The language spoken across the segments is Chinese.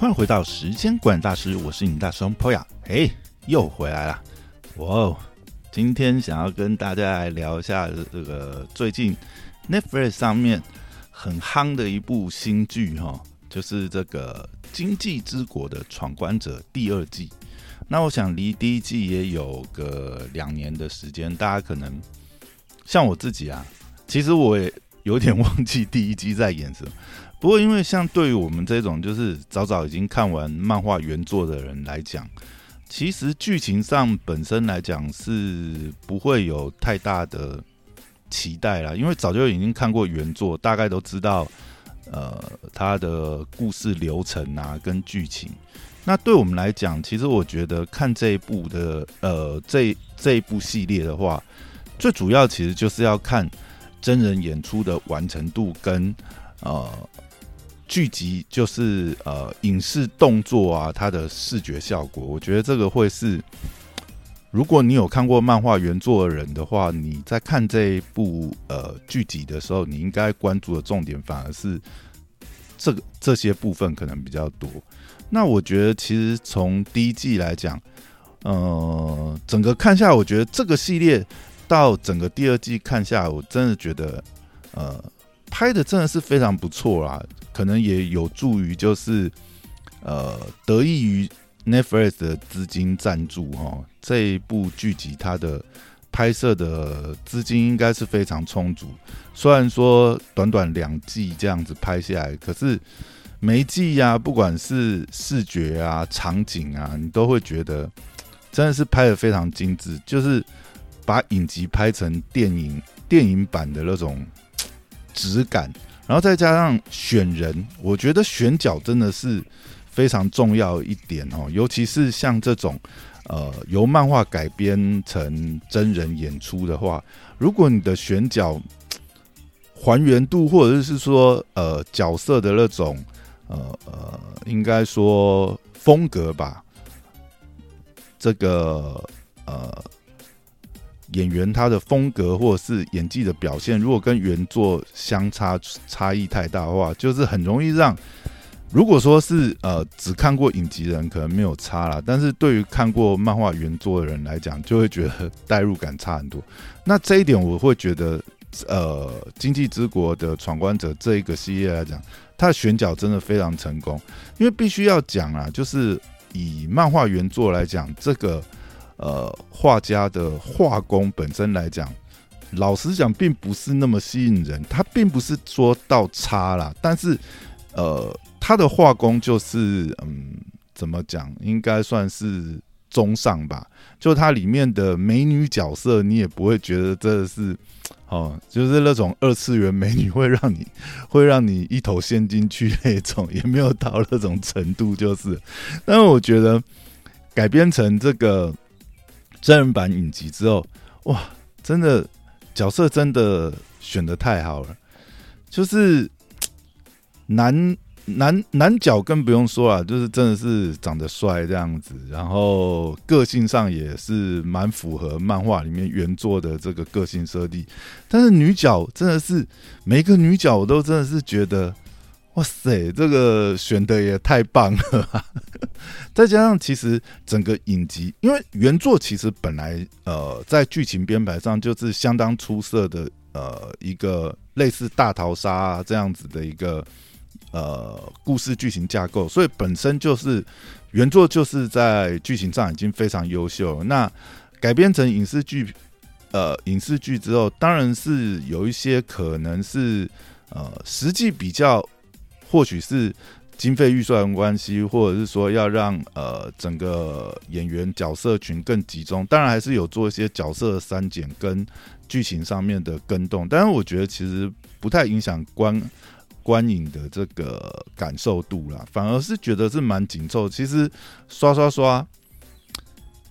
欢迎回到时间管理大师，我是你大师兄 Poya，又回来了，哇哦！今天想要跟大家来聊一下这个最近 Netflix 上面很夯的一部新剧哈，就是这个《经济之国的闯关者》第二季。那我想离第一季也有个两年的时间，大家可能像我自己啊，其实我也有点忘记第一季在演什么。不过，因为像对于我们这种就是早早已经看完漫画原作的人来讲，其实剧情上本身来讲是不会有太大的期待啦，因为早就已经看过原作，大概都知道呃它的故事流程啊跟剧情。那对我们来讲，其实我觉得看这一部的呃这这一部系列的话，最主要其实就是要看真人演出的完成度跟呃。剧集就是呃影视动作啊，它的视觉效果，我觉得这个会是，如果你有看过漫画原作的人的话，你在看这一部呃剧集的时候，你应该关注的重点反而是这个这些部分可能比较多。那我觉得其实从第一季来讲，呃，整个看下来，我觉得这个系列到整个第二季看下来，我真的觉得呃拍的真的是非常不错啦。可能也有助于，就是呃，得益于 Netflix 的资金赞助哈，这一部剧集它的拍摄的资金应该是非常充足。虽然说短短两季这样子拍下来，可是每一季呀，不管是视觉啊、场景啊，你都会觉得真的是拍的非常精致，就是把影集拍成电影电影版的那种质感。然后再加上选人，我觉得选角真的是非常重要一点哦，尤其是像这种呃由漫画改编成真人演出的话，如果你的选角还原度或者是说呃角色的那种呃呃应该说风格吧，这个呃。演员他的风格或者是演技的表现，如果跟原作相差差异太大的话，就是很容易让，如果说是呃只看过影集的人可能没有差啦，但是对于看过漫画原作的人来讲，就会觉得代入感差很多。那这一点我会觉得，呃，《经济之国的闯关者》这一个系列来讲，它的选角真的非常成功，因为必须要讲啊，就是以漫画原作来讲，这个。呃，画家的画工本身来讲，老实讲，并不是那么吸引人。他并不是说到差啦，但是，呃，他的画工就是，嗯，怎么讲，应该算是中上吧。就它里面的美女角色，你也不会觉得这是，哦，就是那种二次元美女会让你 会让你一头陷进去那种，也没有到那种程度，就是。但是我觉得改编成这个。真人版影集之后，哇，真的角色真的选的太好了，就是男男男角更不用说了，就是真的是长得帅这样子，然后个性上也是蛮符合漫画里面原作的这个个性设定，但是女角真的是每一个女角我都真的是觉得。哇塞，这个选的也太棒了！再加上其实整个影集，因为原作其实本来呃在剧情编排上就是相当出色的呃一个类似大逃杀这样子的一个呃故事剧情架构，所以本身就是原作就是在剧情上已经非常优秀。那改编成影视剧呃影视剧之后，当然是有一些可能是呃实际比较。或许是经费预算关系，或者是说要让呃整个演员角色群更集中，当然还是有做一些角色删减跟剧情上面的跟动，但是我觉得其实不太影响观观影的这个感受度啦，反而是觉得是蛮紧凑。其实刷刷刷，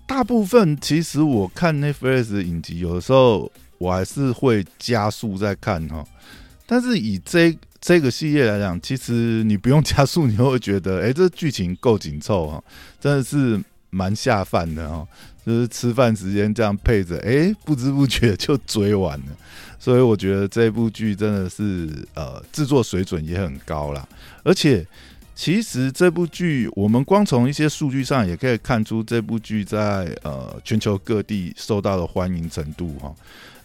大部分其实我看 Netflix 影集，有的时候我还是会加速在看哈，但是以这。这个系列来讲，其实你不用加速，你会觉得，哎，这剧情够紧凑啊，真的是蛮下饭的哦。就是吃饭时间这样配着，哎，不知不觉就追完了。所以我觉得这部剧真的是，呃，制作水准也很高啦。而且，其实这部剧，我们光从一些数据上也可以看出，这部剧在呃全球各地受到的欢迎程度哈。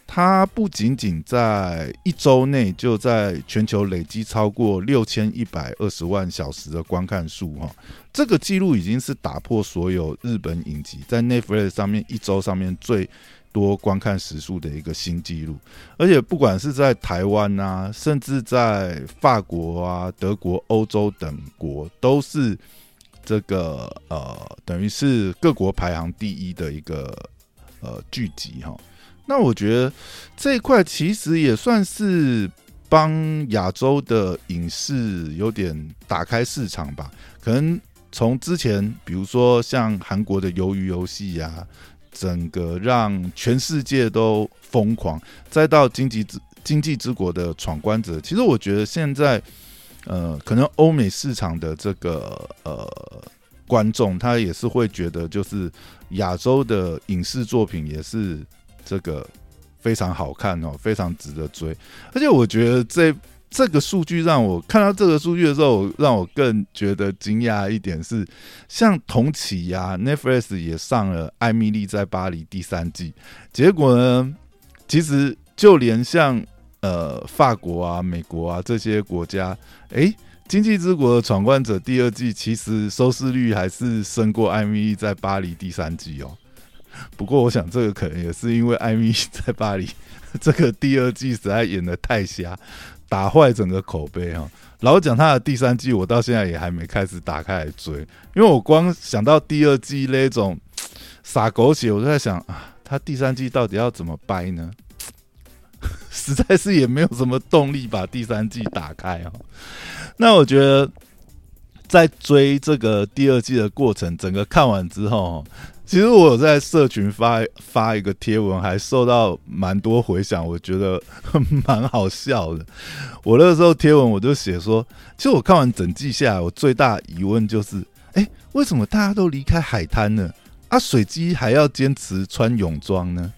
它不仅仅在一周内就在全球累积超过六千一百二十万小时的观看数哈，这个记录已经是打破所有日本影集在 Netflix 上面一周上面最多观看时数的一个新纪录。而且不管是在台湾啊，甚至在法国啊、德国、欧洲等国，都是这个呃，等于是各国排行第一的一个呃剧集哈。那我觉得这一块其实也算是帮亚洲的影视有点打开市场吧。可能从之前，比如说像韩国的《鱿鱼游戏》啊，整个让全世界都疯狂，再到经济之经济之国的闯关者，其实我觉得现在，呃，可能欧美市场的这个呃观众，他也是会觉得，就是亚洲的影视作品也是。这个非常好看哦，非常值得追。而且我觉得这这个数据让我看到这个数据的时候，让我更觉得惊讶一点是，像同期呀，Netflix 也上了《艾米丽在巴黎》第三季。结果呢，其实就连像呃法国啊、美国啊这些国家，哎，《经济之国的闯关者》第二季其实收视率还是胜过《艾米丽在巴黎》第三季哦。不过，我想这个可能也是因为艾米在巴黎这个第二季实在演的太瞎，打坏整个口碑哈。老讲他的第三季，我到现在也还没开始打开来追，因为我光想到第二季那种撒狗血，我就在想啊，他第三季到底要怎么掰呢？实在是也没有什么动力把第三季打开哦。那我觉得在追这个第二季的过程，整个看完之后。其实我有在社群发发一个贴文，还受到蛮多回响，我觉得蛮好笑的。我那个时候贴文我就写说，其实我看完整季下来，我最大疑问就是，哎，为什么大家都离开海滩呢？啊，水机还要坚持穿泳装呢？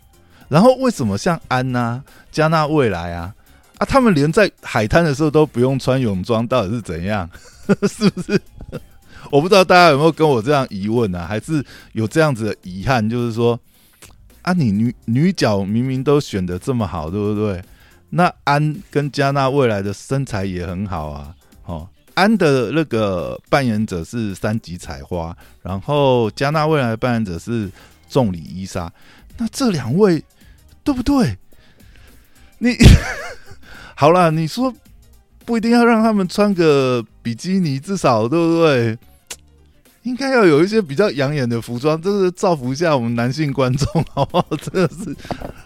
然后为什么像安呐、加纳未来啊，啊，他们连在海滩的时候都不用穿泳装，到底是怎样？是不是？我不知道大家有没有跟我这样疑问啊？还是有这样子的遗憾，就是说，啊，你女女角明明都选的这么好，对不对？那安跟加纳未来的身材也很好啊。哦，安的那个扮演者是三级采花，然后加纳未来的扮演者是众里伊莎。那这两位对不对？你 好了，你说不一定要让他们穿个比基尼，至少对不对？应该要有一些比较养眼的服装，就是造福一下我们男性观众，好不好？真的是，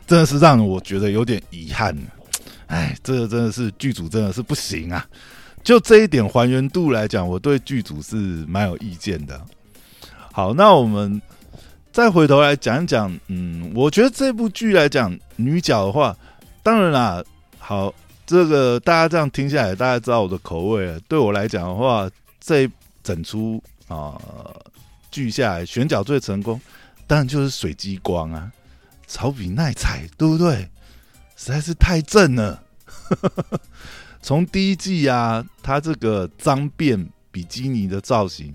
真的是让我觉得有点遗憾。哎，这个真的是剧组真的是不行啊！就这一点还原度来讲，我对剧组是蛮有意见的。好，那我们再回头来讲一讲，嗯，我觉得这部剧来讲女角的话，当然啦，好，这个大家这样听下来，大家知道我的口味了。对我来讲的话，这整出。啊，锯下来选角最成功，当然就是水激光啊，草比奈彩，对不对？实在是太正了。从第一季啊，他这个脏辫比基尼的造型，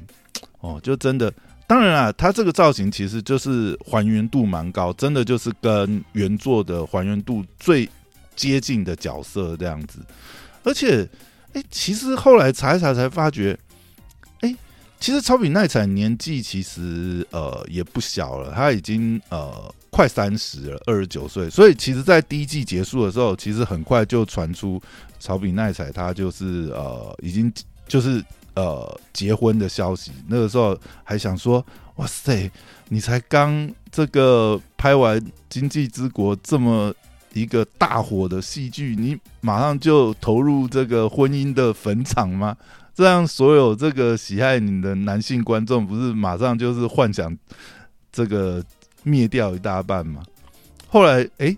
哦，就真的，当然啊，他这个造型其实就是还原度蛮高，真的就是跟原作的还原度最接近的角色这样子。而且，哎，其实后来查一查才发觉。其实超比奈彩年纪其实呃也不小了，他已经呃快三十了，二十九岁。所以其实，在第一季结束的时候，其实很快就传出超比奈彩他就是呃已经就是呃结婚的消息。那个时候还想说，哇塞，你才刚这个拍完《经济之国》这么一个大火的戏剧，你马上就投入这个婚姻的坟场吗？这样，所有这个喜爱你的男性观众，不是马上就是幻想这个灭掉一大半吗？后来，哎，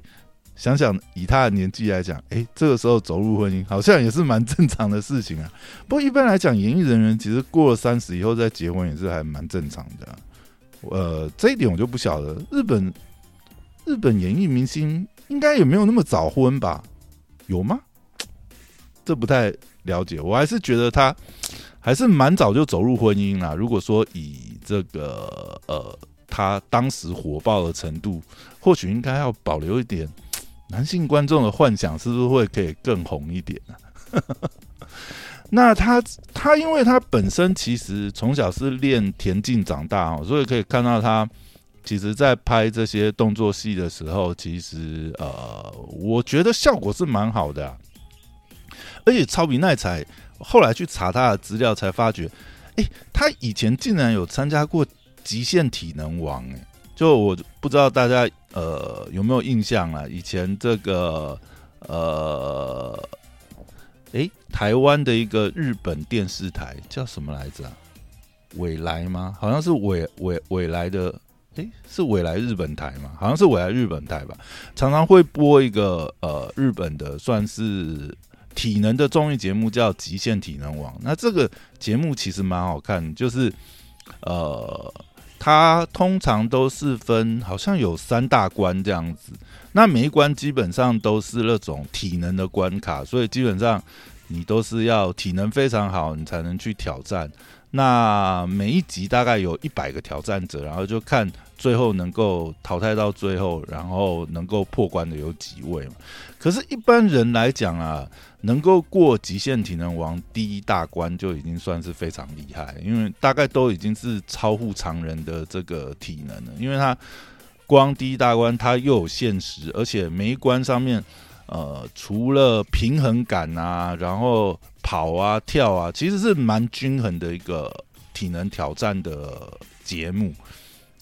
想想以他的年纪来讲，哎，这个时候走入婚姻，好像也是蛮正常的事情啊。不过一般来讲，演艺人员其实过了三十以后再结婚，也是还蛮正常的。呃，这一点我就不晓得。日本日本演艺明星应该也没有那么早婚吧？有吗？这不太。了解，我还是觉得他还是蛮早就走入婚姻啦。如果说以这个呃他当时火爆的程度，或许应该要保留一点男性观众的幻想，是不是会可以更红一点呢？那他他因为他本身其实从小是练田径长大哦，所以可以看到他其实在拍这些动作戏的时候，其实呃，我觉得效果是蛮好的。而且超比奈彩后来去查他的资料，才发觉，哎，他以前竟然有参加过极限体能王，哎，就我不知道大家呃有没有印象啊？以前这个呃。哎，台湾的一个日本电视台叫什么来着？未来吗？好像是未未未来的，哎，是未来日本台嘛？好像是未来日本台吧？常常会播一个呃日本的算是体能的综艺节目，叫《极限体能王》。那这个节目其实蛮好看，就是呃，它通常都是分好像有三大关这样子。那每一关基本上都是那种体能的关卡，所以基本上你都是要体能非常好，你才能去挑战。那每一集大概有一百个挑战者，然后就看最后能够淘汰到最后，然后能够破关的有几位嘛。可是，一般人来讲啊，能够过极限体能王第一大关就已经算是非常厉害，因为大概都已经是超乎常人的这个体能了，因为他。光第一大关，它又有限时，而且每一关上面，呃，除了平衡感啊，然后跑啊、跳啊，其实是蛮均衡的一个体能挑战的节目。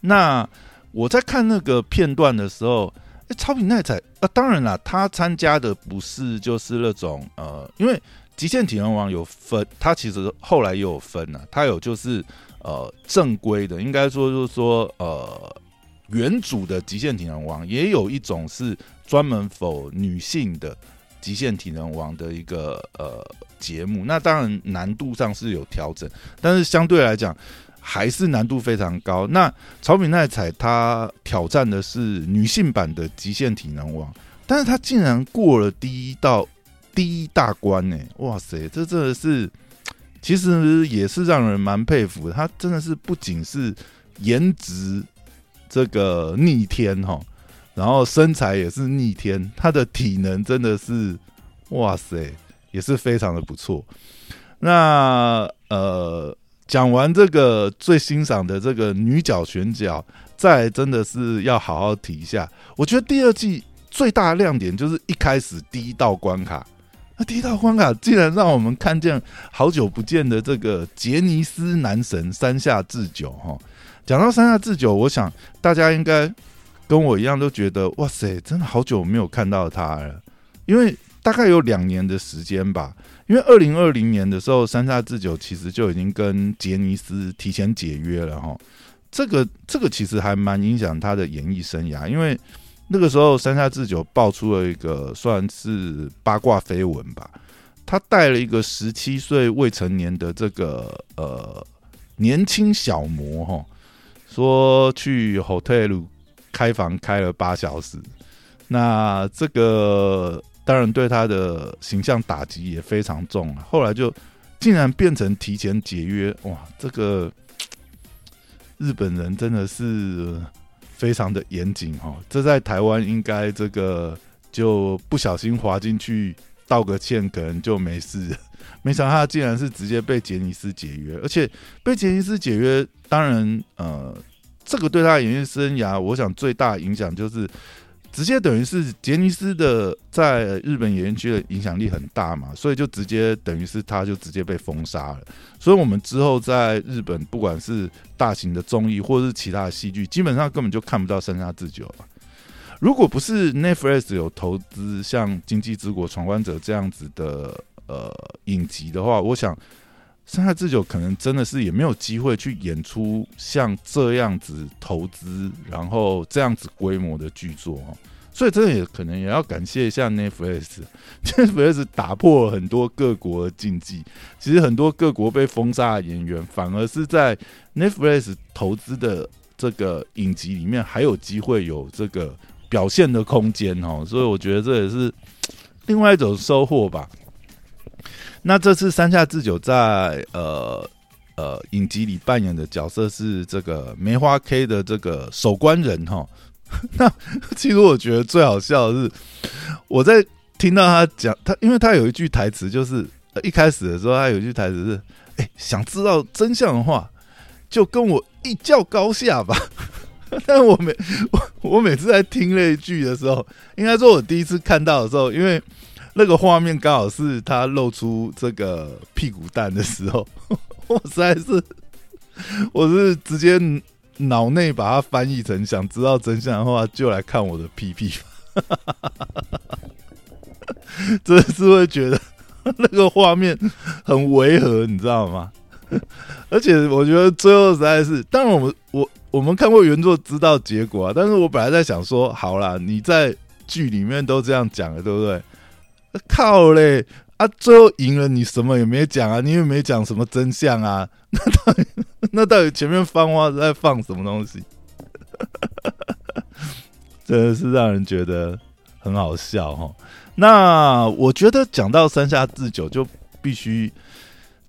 那我在看那个片段的时候，哎，超品奈彩啊，当然啦，他参加的不是就是那种呃，因为极限体能王有分，他其实后来也有分啊，他有就是呃正规的，应该说就是说呃。原主的极限体能王也有一种是专门否女性的极限体能王的一个呃节目，那当然难度上是有调整，但是相对来讲还是难度非常高。那曹敏奈彩她挑战的是女性版的极限体能王，但是她竟然过了第一道第一大关呢！哇塞，这真的是其实也是让人蛮佩服。她真的是不仅是颜值。这个逆天哈，然后身材也是逆天，他的体能真的是哇塞，也是非常的不错。那呃，讲完这个最欣赏的这个女角选角，再真的是要好好提一下。我觉得第二季最大的亮点就是一开始第一道关卡，那第一道关卡竟然让我们看见好久不见的这个杰尼斯男神山下智久哈。讲到山下智久，我想大家应该跟我一样都觉得，哇塞，真的好久没有看到他了。因为大概有两年的时间吧。因为二零二零年的时候，山下智久其实就已经跟杰尼斯提前解约了哈。这个这个其实还蛮影响他的演艺生涯，因为那个时候山下智久爆出了一个算是八卦绯闻吧，他带了一个十七岁未成年的这个呃年轻小模哈。说去 hotel 开房开了八小时，那这个当然对他的形象打击也非常重啊。后来就竟然变成提前解约，哇！这个日本人真的是非常的严谨哈。这在台湾应该这个就不小心滑进去道个歉，可能就没事。没想到他竟然是直接被杰尼斯解约，而且被杰尼斯解约，当然，呃，这个对他演艺生涯，我想最大影响就是直接等于是杰尼斯的在日本演艺区的影响力很大嘛，所以就直接等于是他就直接被封杀了。所以我们之后在日本，不管是大型的综艺或者是其他的戏剧，基本上根本就看不到山下智久了。如果不是 Netflix 有投资像《经济之国闯关者》这样子的。呃，影集的话，我想山下智久可能真的是也没有机会去演出像这样子投资，然后这样子规模的剧作哦。所以这也可能也要感谢一下 Netflix，Netflix 打破了很多各国的禁忌。其实很多各国被封杀的演员，反而是在 Netflix 投资的这个影集里面还有机会有这个表现的空间哦。所以我觉得这也是另外一种收获吧。那这次山下智久在呃呃影集里扮演的角色是这个梅花 K 的这个守关人哈。那其实我觉得最好笑的是，我在听到他讲他，因为他有一句台词，就是一开始的时候他有一句台词是：“哎，想知道真相的话，就跟我一较高下吧。”但我每我 我每次在听那一句的时候，应该说我第一次看到的时候，因为那个画面刚好是他露出这个屁股蛋的时候，我实在是我是直接。脑内把它翻译成想知道真相的话，就来看我的屁屁。真的是会觉得那个画面很违和，你知道吗？而且我觉得最后实在是，当然我们我我们看过原作知道结果啊，但是我本来在想说，好啦，你在剧里面都这样讲了，对不对？靠嘞！啊，最后赢了，你什么也没讲啊，你也没讲什么真相啊？那到底那到底前面放话在放什么东西？真的是让人觉得很好笑哈。那我觉得讲到山下智久，就必须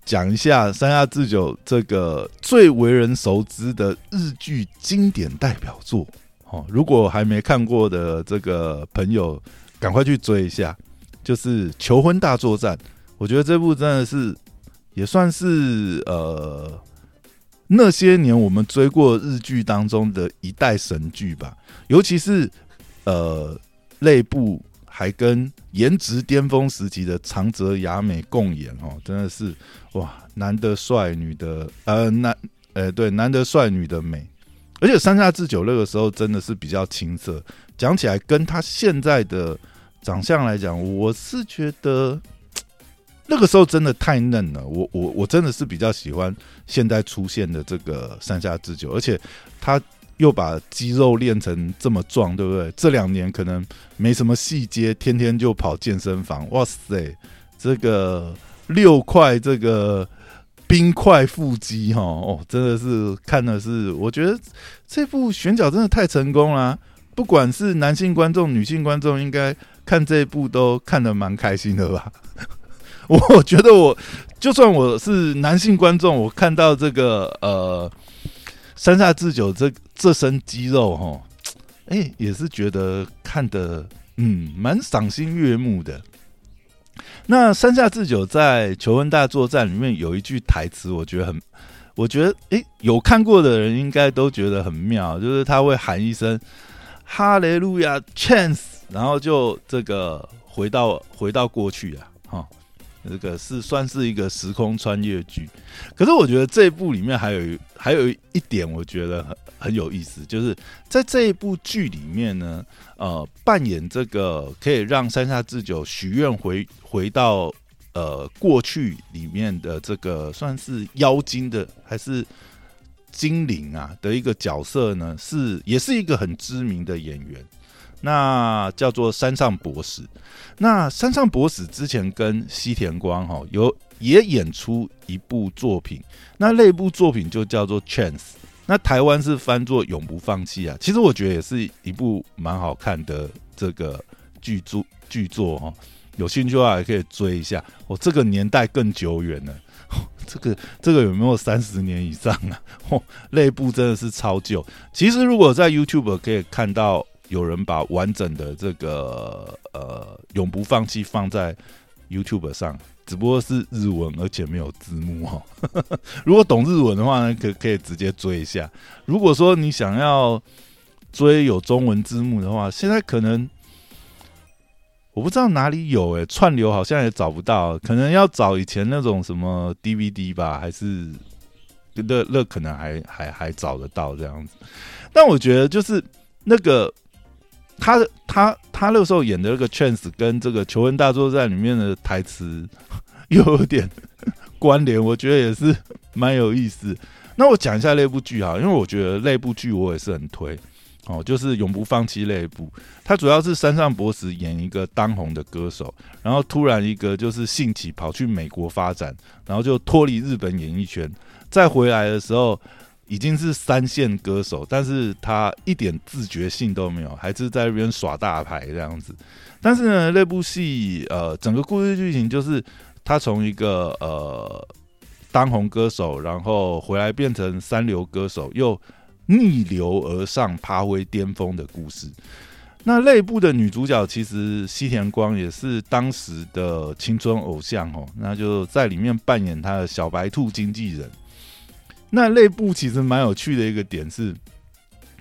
讲一下山下智久这个最为人熟知的日剧经典代表作哦。如果还没看过的这个朋友，赶快去追一下。就是《求婚大作战》，我觉得这部真的是也算是呃那些年我们追过日剧当中的一代神剧吧。尤其是呃内部还跟颜值巅峰时期的长泽雅美共演哦，真的是哇，男的帅，女的呃男呃对，男的帅，女的美。而且山下智久那个时候真的是比较青涩，讲起来跟他现在的。长相来讲，我是觉得那个时候真的太嫩了。我我我真的是比较喜欢现在出现的这个山下智久，而且他又把肌肉练成这么壮，对不对？这两年可能没什么细节，天天就跑健身房。哇塞，这个六块这个冰块腹肌哈哦，真的是看的是，我觉得这部选角真的太成功了。不管是男性观众、女性观众，应该。看这一部都看得蛮开心的吧？我觉得我就算我是男性观众，我看到这个呃山下智久这这身肌肉哈，哎，也是觉得看的嗯蛮赏心悦目的。那山下智久在《求婚大作战》里面有一句台词，我觉得很，我觉得哎有看过的人应该都觉得很妙，就是他会喊一声“哈雷路亚 ”，chance。然后就这个回到回到过去啊，哈，这个是算是一个时空穿越剧。可是我觉得这一部里面还有还有一点，我觉得很很有意思，就是在这一部剧里面呢，呃，扮演这个可以让山下智久许愿回回到呃过去里面的这个算是妖精的还是精灵啊的一个角色呢，是也是一个很知名的演员。那叫做山上博士。那山上博士之前跟西田光哈有也演出一部作品，那那部作品就叫做《Chance》。那台湾是翻作《永不放弃》啊。其实我觉得也是一部蛮好看的这个剧作剧作哈。有兴趣的话也可以追一下。哦，这个年代更久远了，这个这个有没有三十年以上啊？哦，那部真的是超旧。其实如果在 YouTube 可以看到。有人把完整的这个呃永不放弃放在 YouTube 上，只不过是日文，而且没有字幕哦。如果懂日文的话呢，可可以直接追一下。如果说你想要追有中文字幕的话，现在可能我不知道哪里有诶，串流好像也找不到，可能要找以前那种什么 DVD 吧，还是那那可能还还还找得到这样子。但我觉得就是那个。他他他那时候演的那个 chance 跟这个求婚大作战里面的台词 有点 关联，我觉得也是蛮有意思。那我讲一下那部剧哈，因为我觉得那部剧我也是很推哦，就是永不放弃那一部。它主要是山上博士演一个当红的歌手，然后突然一个就是兴起跑去美国发展，然后就脱离日本演艺圈，再回来的时候。已经是三线歌手，但是他一点自觉性都没有，还是在那边耍大牌这样子。但是呢，那部戏呃，整个故事剧情就是他从一个呃当红歌手，然后回来变成三流歌手，又逆流而上，爬回巅峰的故事。那内部的女主角其实西田光也是当时的青春偶像哦，那就在里面扮演他的小白兔经纪人。那内部其实蛮有趣的一个点是，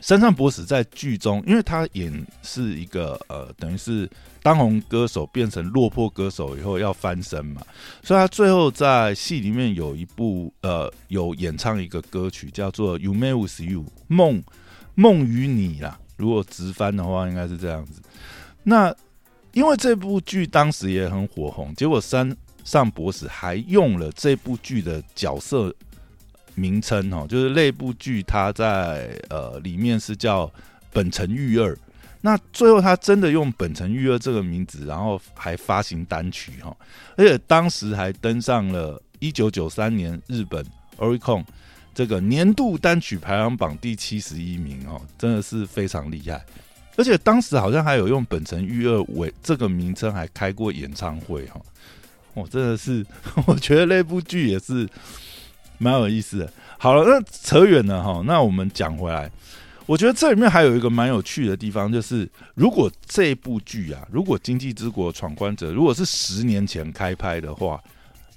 山上博史在剧中，因为他演是一个呃，等于是当红歌手变成落魄歌手以后要翻身嘛，所以他最后在戏里面有一部呃，有演唱一个歌曲叫做《You May With You》梦梦与你啦。如果直翻的话，应该是这样子。那因为这部剧当时也很火红，结果山上博士还用了这部剧的角色名称哦，就是那部剧它在呃里面是叫本城玉二。那最后他真的用本城玉二这个名字，然后还发行单曲哈，而且当时还登上了一九九三年日本 Oricon。这个年度单曲排行榜第七十一名哦，真的是非常厉害。而且当时好像还有用本城玉二为这个名称，还开过演唱会哈。哦，真的是，我觉得那部剧也是蛮有意思的。好了，那扯远了哈，那我们讲回来，我觉得这里面还有一个蛮有趣的地方，就是如果这部剧啊，如果《经济之国闯关者》如果是十年前开拍的话，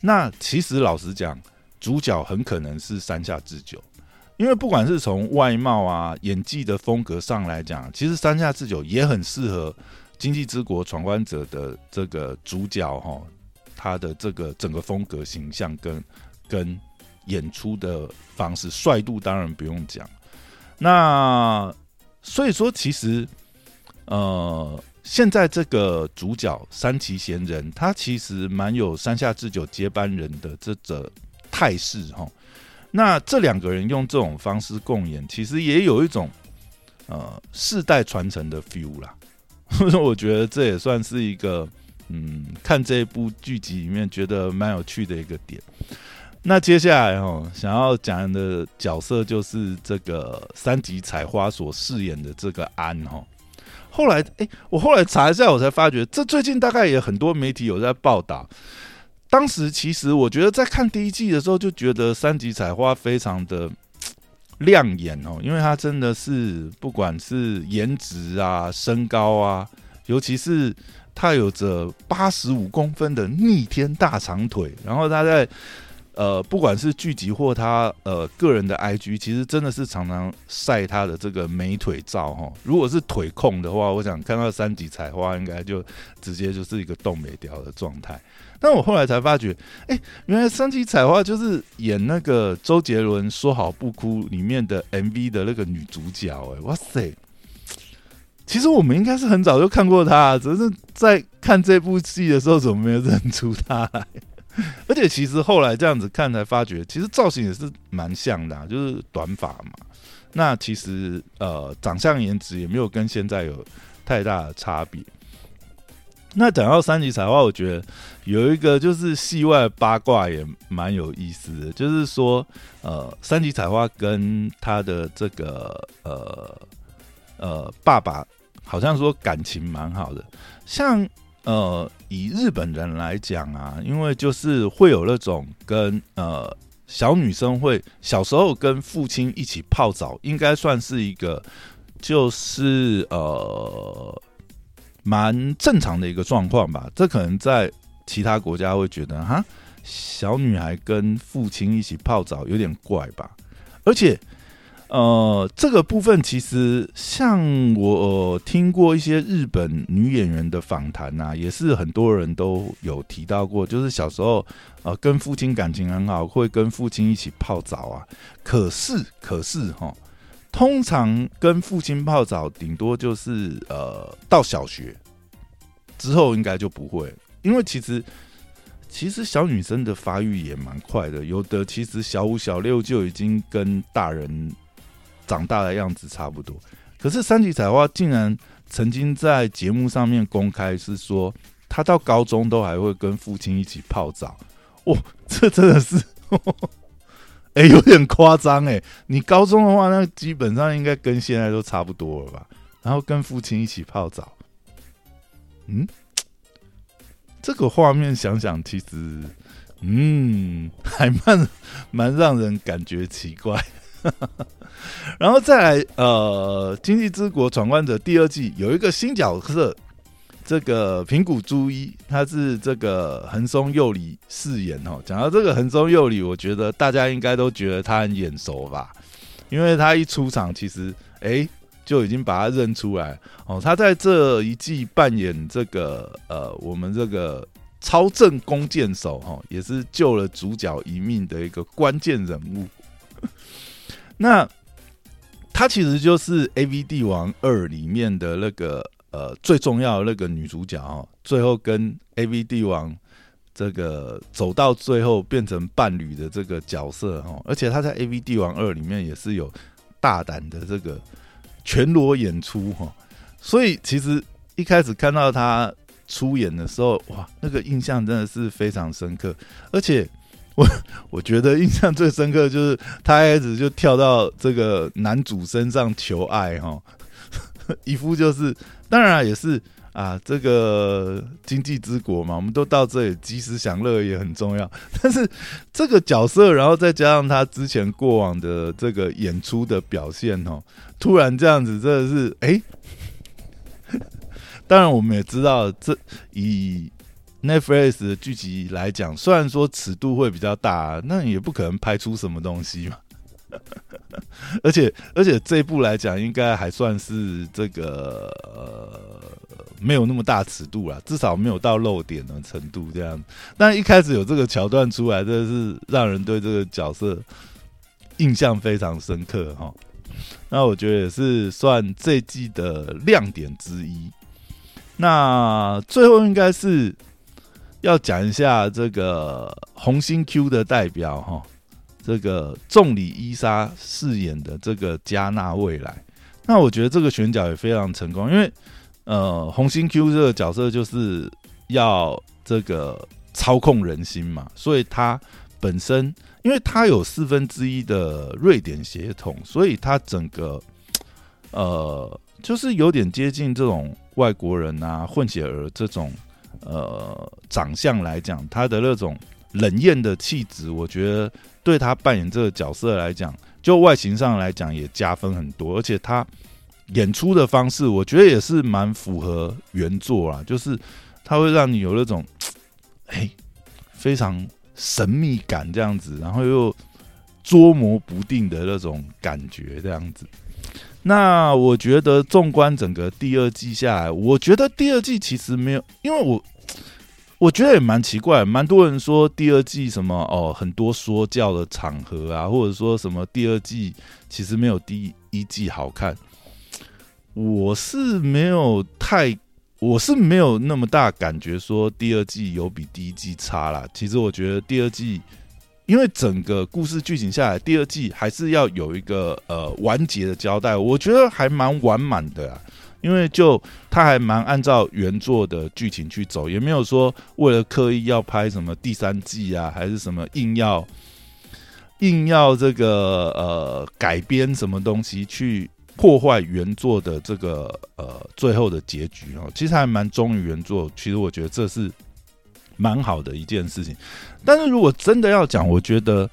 那其实老实讲。主角很可能是山下智久，因为不管是从外貌啊、演技的风格上来讲，其实山下智久也很适合《经济之国闯关者》的这个主角哈，他的这个整个风格形象跟跟演出的方式，帅度当然不用讲。那所以说，其实呃，现在这个主角三崎贤人，他其实蛮有山下智久接班人的这个。态势哈，那这两个人用这种方式共演，其实也有一种呃世代传承的 feel 啦。所 以我觉得这也算是一个嗯，看这部剧集里面觉得蛮有趣的一个点。那接下来哦，想要讲的角色就是这个三级采花所饰演的这个安哦。后来哎，我后来查一下，我才发觉这最近大概也很多媒体有在报道。当时其实我觉得在看第一季的时候，就觉得三级采花非常的亮眼哦，因为他真的是不管是颜值啊、身高啊，尤其是他有着八十五公分的逆天大长腿，然后他在。呃，不管是剧集或他呃个人的 IG，其实真的是常常晒他的这个美腿照哈。如果是腿控的话，我想看到三级彩花，应该就直接就是一个冻没掉的状态。但我后来才发觉，哎，原来三级彩花就是演那个周杰伦《说好不哭》里面的 MV 的那个女主角。哎，哇塞！其实我们应该是很早就看过她，只是在看这部戏的时候，怎么没有认出她来？而且其实后来这样子看才发觉，其实造型也是蛮像的，就是短发嘛。那其实呃，长相颜值也没有跟现在有太大的差别。那讲到三级彩花，我觉得有一个就是戏外八卦也蛮有意思的，就是说呃，三级彩花跟他的这个呃呃爸爸好像说感情蛮好的，像。呃，以日本人来讲啊，因为就是会有那种跟呃小女生会小时候跟父亲一起泡澡，应该算是一个就是呃蛮正常的一个状况吧。这可能在其他国家会觉得哈，小女孩跟父亲一起泡澡有点怪吧，而且。呃，这个部分其实像我听过一些日本女演员的访谈呐，也是很多人都有提到过，就是小时候呃跟父亲感情很好，会跟父亲一起泡澡啊。可是可是哈，通常跟父亲泡澡，顶多就是呃到小学之后应该就不会，因为其实其实小女生的发育也蛮快的，有的其实小五小六就已经跟大人。长大的样子差不多，可是三级彩花竟然曾经在节目上面公开是说，他到高中都还会跟父亲一起泡澡。哇，这真的是，哎，有点夸张哎。你高中的话，那基本上应该跟现在都差不多了吧？然后跟父亲一起泡澡，嗯，这个画面想想，其实嗯，还蛮蛮让人感觉奇怪。然后再来，呃，《经济之国闯关者》第二季有一个新角色，这个平谷朱一，他是这个横松佑里饰演哦。讲到这个横松佑里，我觉得大家应该都觉得他很眼熟吧，因为他一出场，其实哎就已经把他认出来哦。他在这一季扮演这个呃，我们这个超正弓箭手哈，也是救了主角一命的一个关键人物。那她其实就是《A V 帝王二》里面的那个呃最重要的那个女主角哦，最后跟 A V 帝王这个走到最后变成伴侣的这个角色哦，而且她在《A V 帝王二》里面也是有大胆的这个全裸演出哈，所以其实一开始看到她出演的时候，哇，那个印象真的是非常深刻，而且。我我觉得印象最深刻就是他一开始就跳到这个男主身上求爱哈，一副就是当然也是啊，这个经济之国嘛，我们都到这里及时享乐也很重要。但是这个角色，然后再加上他之前过往的这个演出的表现哦，突然这样子真的是哎，当然我们也知道这以。Netflix 的剧集来讲，虽然说尺度会比较大，那也不可能拍出什么东西嘛。而且，而且这一部来讲，应该还算是这个没有那么大尺度啦，至少没有到漏点的程度这样。但一开始有这个桥段出来，真的是让人对这个角色印象非常深刻哈。那我觉得也是算这季的亮点之一。那最后应该是。要讲一下这个红星 Q 的代表哈，这个众里伊莎饰演的这个加纳未来，那我觉得这个选角也非常成功，因为呃红星 Q 这个角色就是要这个操控人心嘛，所以他本身因为他有四分之一的瑞典血统，所以他整个呃就是有点接近这种外国人啊混血儿这种。呃，长相来讲，他的那种冷艳的气质，我觉得对他扮演这个角色来讲，就外形上来讲也加分很多。而且他演出的方式，我觉得也是蛮符合原作啦，就是他会让你有那种哎非常神秘感这样子，然后又捉摸不定的那种感觉这样子。那我觉得，纵观整个第二季下来，我觉得第二季其实没有，因为我我觉得也蛮奇怪，蛮多人说第二季什么哦，很多说教的场合啊，或者说什么第二季其实没有第一季好看。我是没有太，我是没有那么大感觉说第二季有比第一季差啦。其实我觉得第二季。因为整个故事剧情下来，第二季还是要有一个呃完结的交代，我觉得还蛮完满的啊。因为就他还蛮按照原作的剧情去走，也没有说为了刻意要拍什么第三季啊，还是什么硬要硬要这个呃改编什么东西去破坏原作的这个呃最后的结局哦。其实还蛮忠于原作，其实我觉得这是。蛮好的一件事情，但是如果真的要讲，我觉得，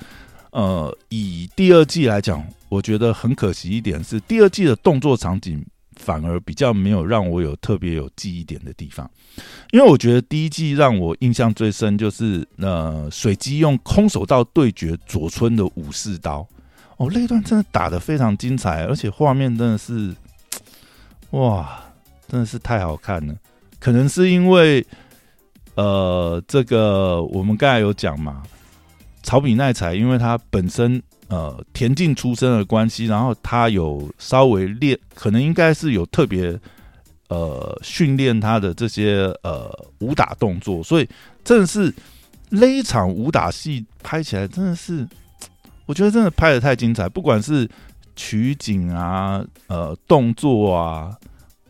呃，以第二季来讲，我觉得很可惜一点是，第二季的动作场景反而比较没有让我有特别有记忆点的地方，因为我觉得第一季让我印象最深就是，呃，水姬用空手道对决佐村的武士刀，哦，那一段真的打的非常精彩，而且画面真的是，哇，真的是太好看了，可能是因为。呃，这个我们刚才有讲嘛，草比奈才，因为他本身呃田径出身的关系，然后他有稍微练，可能应该是有特别呃训练他的这些呃武打动作，所以真的是那一场武打戏拍起来真的是，我觉得真的拍的太精彩，不管是取景啊，呃动作啊。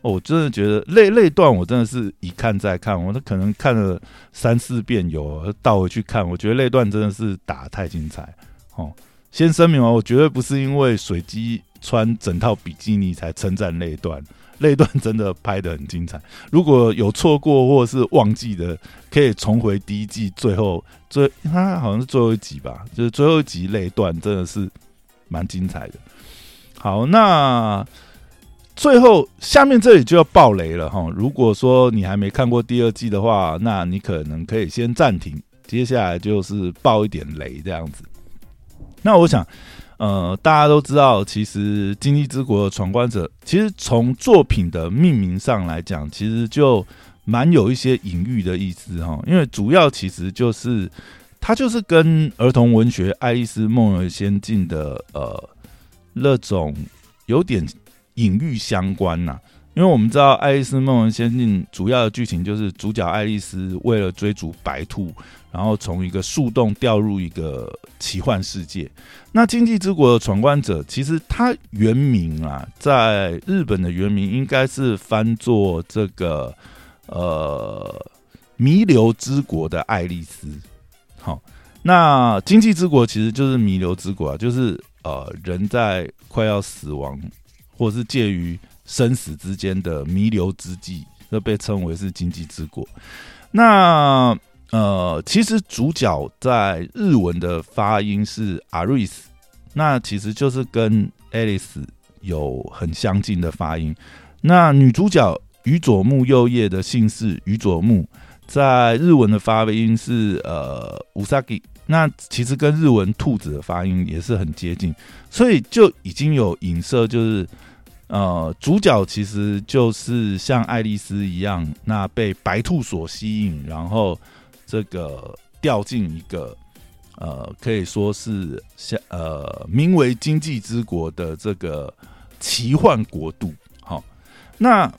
我真的觉得那那段我真的是一看再看，我可能看了三四遍有倒回去看。我觉得那段真的是打太精彩哦。先声明哦，我绝对不是因为水姬穿整套比基尼才称赞那段，那段真的拍的很精彩。如果有错过或是忘记的，可以重回第一季最后最，它好像是最后一集吧，就是最后一集那段真的是蛮精彩的。好，那最后下面这里就要爆雷了哈。如果说你还没看过第二季的话，那你可能可以先暂停，接下来就是爆一点雷这样子。那我想。呃，大家都知道，其实《经济之国的闯关者》其实从作品的命名上来讲，其实就蛮有一些隐喻的意思哈。因为主要其实就是它就是跟儿童文学《爱丽丝梦游仙境》的呃那种有点隐喻相关呐。因为我们知道《爱丽丝梦游仙境》主要的剧情就是主角爱丽丝为了追逐白兔。然后从一个树洞掉入一个奇幻世界。那《经济之国的闯关者》其实它原名啊，在日本的原名应该是翻作这个呃弥留之国的爱丽丝。好，那经济之国其实就是弥留之国啊，就是呃人在快要死亡或是介于生死之间的弥留之际，这被称为是经济之国。那呃，其实主角在日文的发音是阿瑞斯，那其实就是跟 Alice 有很相近的发音。那女主角宇佐木右叶的姓氏宇佐木，在日文的发音是呃 Usagi，那其实跟日文兔子的发音也是很接近，所以就已经有影射，就是呃主角其实就是像爱丽丝一样，那被白兔所吸引，然后。这个掉进一个呃，可以说是像呃，名为经济之国的这个奇幻国度。好，那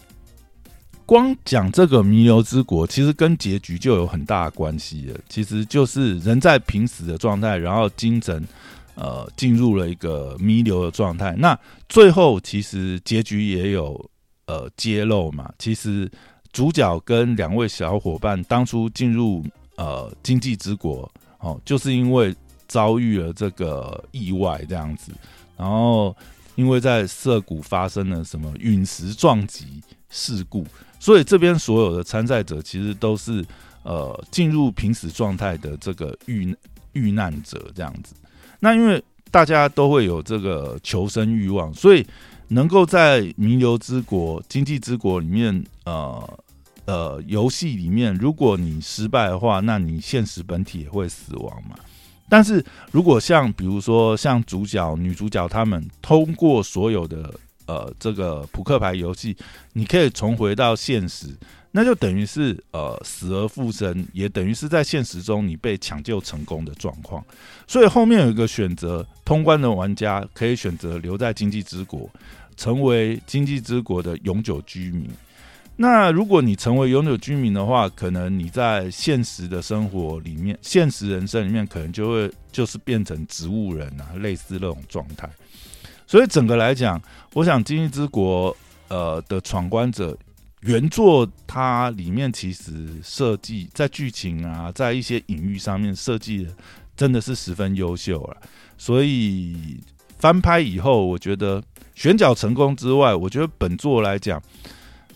光讲这个弥留之国，其实跟结局就有很大的关系了。其实就是人在濒死的状态，然后精神呃进入了一个弥留的状态。那最后其实结局也有呃揭露嘛。其实主角跟两位小伙伴当初进入。呃，经济之国哦，就是因为遭遇了这个意外这样子，然后因为在涩谷发生了什么陨石撞击事故，所以这边所有的参赛者其实都是呃进入濒死状态的这个遇遇难者这样子。那因为大家都会有这个求生欲望，所以能够在弥留之国、经济之国里面呃。呃，游戏里面，如果你失败的话，那你现实本体也会死亡嘛。但是如果像比如说像主角、女主角他们通过所有的呃这个扑克牌游戏，你可以重回到现实，那就等于是呃死而复生，也等于是在现实中你被抢救成功的状况。所以后面有一个选择，通关的玩家可以选择留在经济之国，成为经济之国的永久居民。那如果你成为永久居民的话，可能你在现实的生活里面，现实人生里面，可能就会就是变成植物人啊，类似那种状态。所以整个来讲，我想《经济之国》呃的闯关者原作它里面其实设计在剧情啊，在一些隐喻上面设计真的是十分优秀了。所以翻拍以后，我觉得选角成功之外，我觉得本作来讲。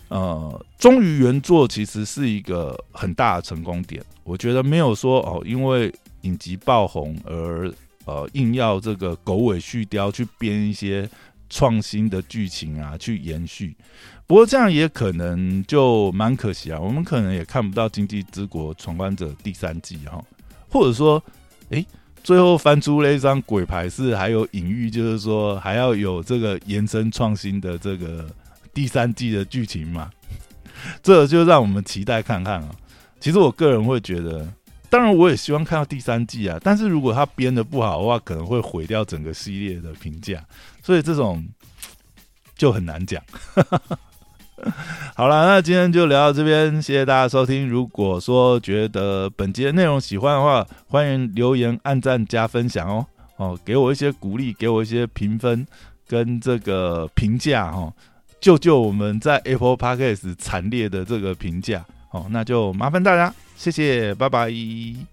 呃，忠于原作其实是一个很大的成功点。我觉得没有说哦，因为影集爆红而呃硬要这个狗尾续貂去编一些创新的剧情啊，去延续。不过这样也可能就蛮可惜啊，我们可能也看不到《经济之国闯关者》第三季哈，或者说，哎，最后翻出了一张鬼牌，是还有隐喻，就是说还要有这个延伸创新的这个。第三季的剧情嘛，这就让我们期待看看啊。其实我个人会觉得，当然我也希望看到第三季啊。但是如果他编的不好的话，可能会毁掉整个系列的评价。所以这种就很难讲。好了，那今天就聊到这边，谢谢大家收听。如果说觉得本节内容喜欢的话，欢迎留言、按赞、加分享哦。哦，给我一些鼓励，给我一些评分跟这个评价哈。救救我们在 Apple Podcast 惨烈的这个评价，哦，那就麻烦大家，谢谢，拜拜。